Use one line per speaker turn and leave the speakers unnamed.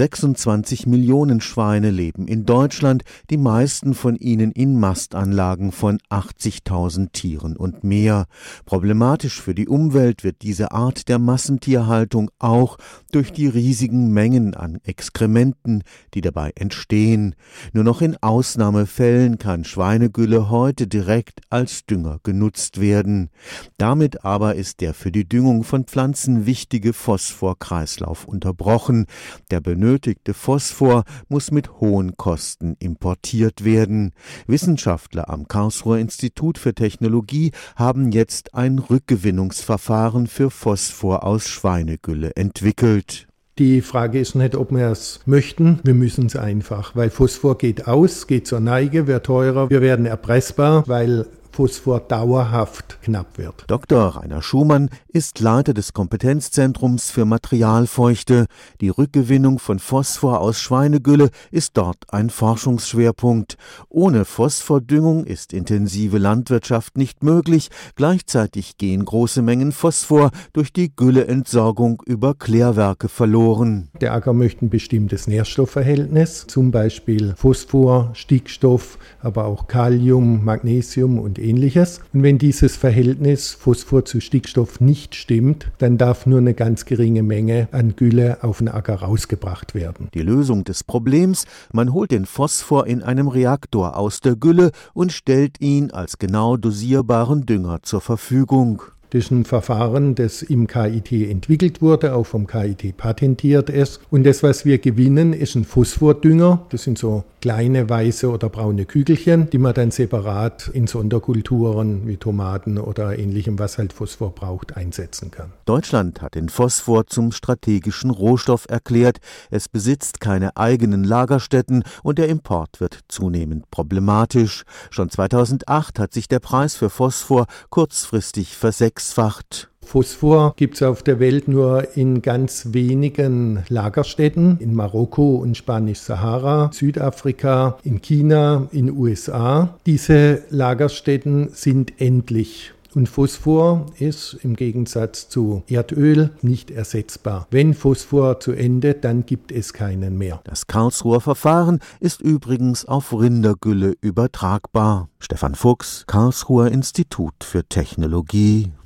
26 Millionen Schweine leben in Deutschland, die meisten von ihnen in Mastanlagen von 80.000 Tieren und mehr. Problematisch für die Umwelt wird diese Art der Massentierhaltung auch durch die riesigen Mengen an Exkrementen, die dabei entstehen. Nur noch in Ausnahmefällen kann Schweinegülle heute direkt als Dünger genutzt werden. Damit aber ist der für die Düngung von Pflanzen wichtige Phosphorkreislauf unterbrochen. Der benötigte Phosphor muss mit hohen Kosten importiert werden. Wissenschaftler am Karlsruher Institut für Technologie haben jetzt ein Rückgewinnungsverfahren für Phosphor aus Schweinegülle entwickelt.
Die Frage ist nicht, ob wir es möchten. Wir müssen es einfach, weil Phosphor geht aus, geht zur Neige, wird teurer. Wir werden erpressbar, weil Phosphor dauerhaft knapp wird.
Dr. Rainer Schumann ist Leiter des Kompetenzzentrums für Materialfeuchte. Die Rückgewinnung von Phosphor aus Schweinegülle ist dort ein Forschungsschwerpunkt. Ohne Phosphordüngung ist intensive Landwirtschaft nicht möglich. Gleichzeitig gehen große Mengen Phosphor durch die Gülleentsorgung über Klärwerke verloren.
Der Acker möchte ein bestimmtes Nährstoffverhältnis, zum Beispiel Phosphor, Stickstoff, aber auch Kalium, Magnesium und ähnliches. Und wenn dieses Verhältnis Phosphor zu Stickstoff nicht stimmt, dann darf nur eine ganz geringe Menge an Gülle auf den Acker rausgebracht werden.
Die Lösung des Problems, man holt den Phosphor in einem Reaktor aus der Gülle und stellt ihn als genau dosierbaren Dünger zur Verfügung.
Das ist ein Verfahren, das im KIT entwickelt wurde, auch vom KIT patentiert ist. Und das, was wir gewinnen, ist ein Phosphordünger. Das sind so kleine weiße oder braune Kügelchen, die man dann separat in Sonderkulturen wie Tomaten oder ähnlichem, was halt Phosphor braucht, einsetzen kann.
Deutschland hat den Phosphor zum strategischen Rohstoff erklärt. Es besitzt keine eigenen Lagerstätten und der Import wird zunehmend problematisch. Schon 2008 hat sich der Preis für Phosphor kurzfristig versechsfacht.
Phosphor gibt es auf der Welt nur in ganz wenigen Lagerstätten, in Marokko und Spanisch-Sahara, Südafrika, in China, in USA. Diese Lagerstätten sind endlich. Und Phosphor ist im Gegensatz zu Erdöl nicht ersetzbar. Wenn Phosphor zu Ende, dann gibt es keinen mehr.
Das Karlsruher Verfahren ist übrigens auf Rindergülle übertragbar. Stefan Fuchs, Karlsruher Institut für Technologie